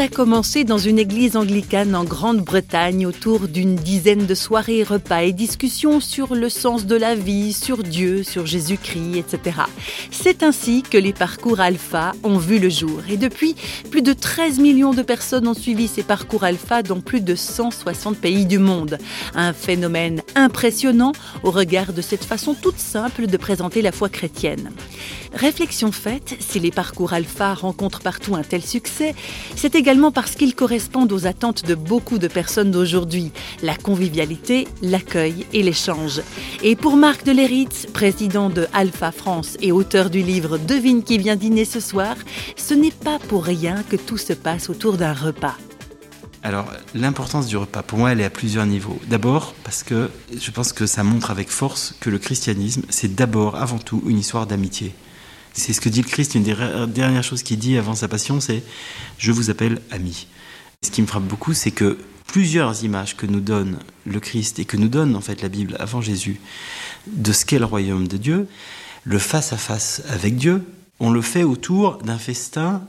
a commencé dans une église anglicane en Grande-Bretagne autour d'une dizaine de soirées, repas et discussions sur le sens de la vie, sur Dieu, sur Jésus-Christ, etc. C'est ainsi que les parcours alpha ont vu le jour. Et depuis, plus de 13 millions de personnes ont suivi ces parcours alpha dans plus de 160 pays du monde. Un phénomène impressionnant au regard de cette façon toute simple de présenter la foi chrétienne. Réflexion faite, si les parcours alpha rencontrent partout un tel succès, c'est également parce qu'ils correspondent aux attentes de beaucoup de personnes d'aujourd'hui, la convivialité, l'accueil et l'échange. Et pour Marc Deleritz, président de Alpha France et auteur du livre Devine qui vient dîner ce soir, ce n'est pas pour rien que tout se passe autour d'un repas. Alors, l'importance du repas, pour moi, elle est à plusieurs niveaux. D'abord, parce que je pense que ça montre avec force que le christianisme, c'est d'abord, avant tout, une histoire d'amitié. C'est ce que dit le Christ, une des dernières choses qu'il dit avant sa passion, c'est ⁇ Je vous appelle ami ⁇ Ce qui me frappe beaucoup, c'est que plusieurs images que nous donne le Christ et que nous donne en fait la Bible avant Jésus de ce qu'est le royaume de Dieu, le face-à-face avec Dieu, on le fait autour d'un festin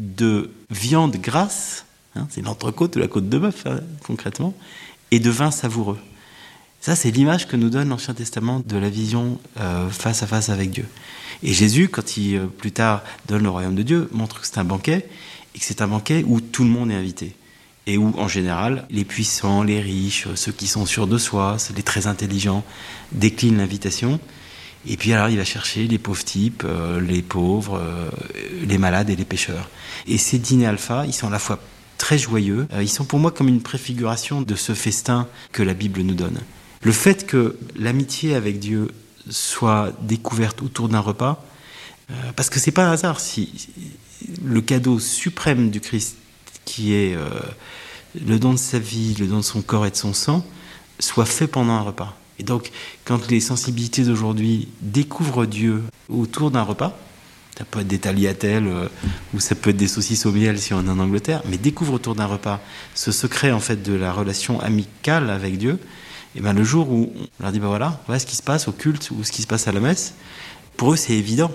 de viande grasse, hein, c'est l'entrecôte de la côte de bœuf hein, concrètement, et de vin savoureux. Ça, c'est l'image que nous donne l'Ancien Testament de la vision euh, face à face avec Dieu. Et Jésus, quand il euh, plus tard donne le royaume de Dieu, montre que c'est un banquet et que c'est un banquet où tout le monde est invité. Et où, en général, les puissants, les riches, ceux qui sont sûrs de soi, les très intelligents, déclinent l'invitation. Et puis alors, il va chercher les pauvres types, euh, les pauvres, les malades et les pêcheurs. Et ces dîners alpha, ils sont à la fois très joyeux, ils sont pour moi comme une préfiguration de ce festin que la Bible nous donne. Le fait que l'amitié avec Dieu soit découverte autour d'un repas, euh, parce que c'est pas un hasard si le cadeau suprême du Christ, qui est euh, le don de sa vie, le don de son corps et de son sang, soit fait pendant un repas. Et donc, quand les sensibilités d'aujourd'hui découvrent Dieu autour d'un repas, ça peut être des tagliatelles euh, ou ça peut être des saucisses au miel si on est en Angleterre, mais découvrent autour d'un repas ce secret en fait de la relation amicale avec Dieu, et ben le jour où on leur dit, ben voilà, voilà ce qui se passe au culte ou ce qui se passe à la messe, pour eux c'est évident.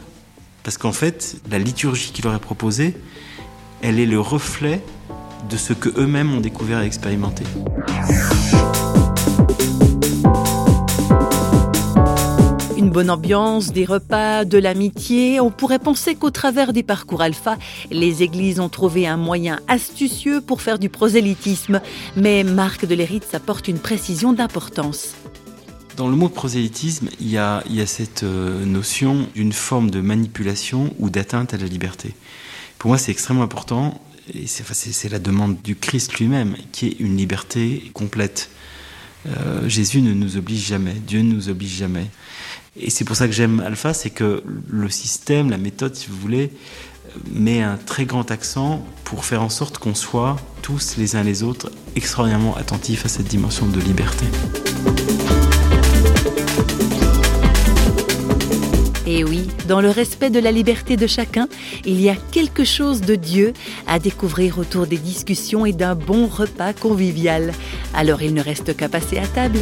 Parce qu'en fait, la liturgie qu'il leur est proposée, elle est le reflet de ce que eux-mêmes ont découvert et expérimenté. Bonne ambiance, des repas, de l'amitié, on pourrait penser qu'au travers des parcours alpha, les églises ont trouvé un moyen astucieux pour faire du prosélytisme. Mais Marc de Léritz apporte une précision d'importance. Dans le mot prosélytisme, il y a, il y a cette euh, notion d'une forme de manipulation ou d'atteinte à la liberté. Pour moi, c'est extrêmement important, et c'est la demande du Christ lui-même, qui est une liberté complète. Euh, Jésus ne nous oblige jamais, Dieu ne nous oblige jamais. Et c'est pour ça que j'aime Alpha, c'est que le système, la méthode, si vous voulez, met un très grand accent pour faire en sorte qu'on soit tous les uns les autres extraordinairement attentifs à cette dimension de liberté. Et oui, dans le respect de la liberté de chacun, il y a quelque chose de Dieu à découvrir autour des discussions et d'un bon repas convivial. Alors il ne reste qu'à passer à table.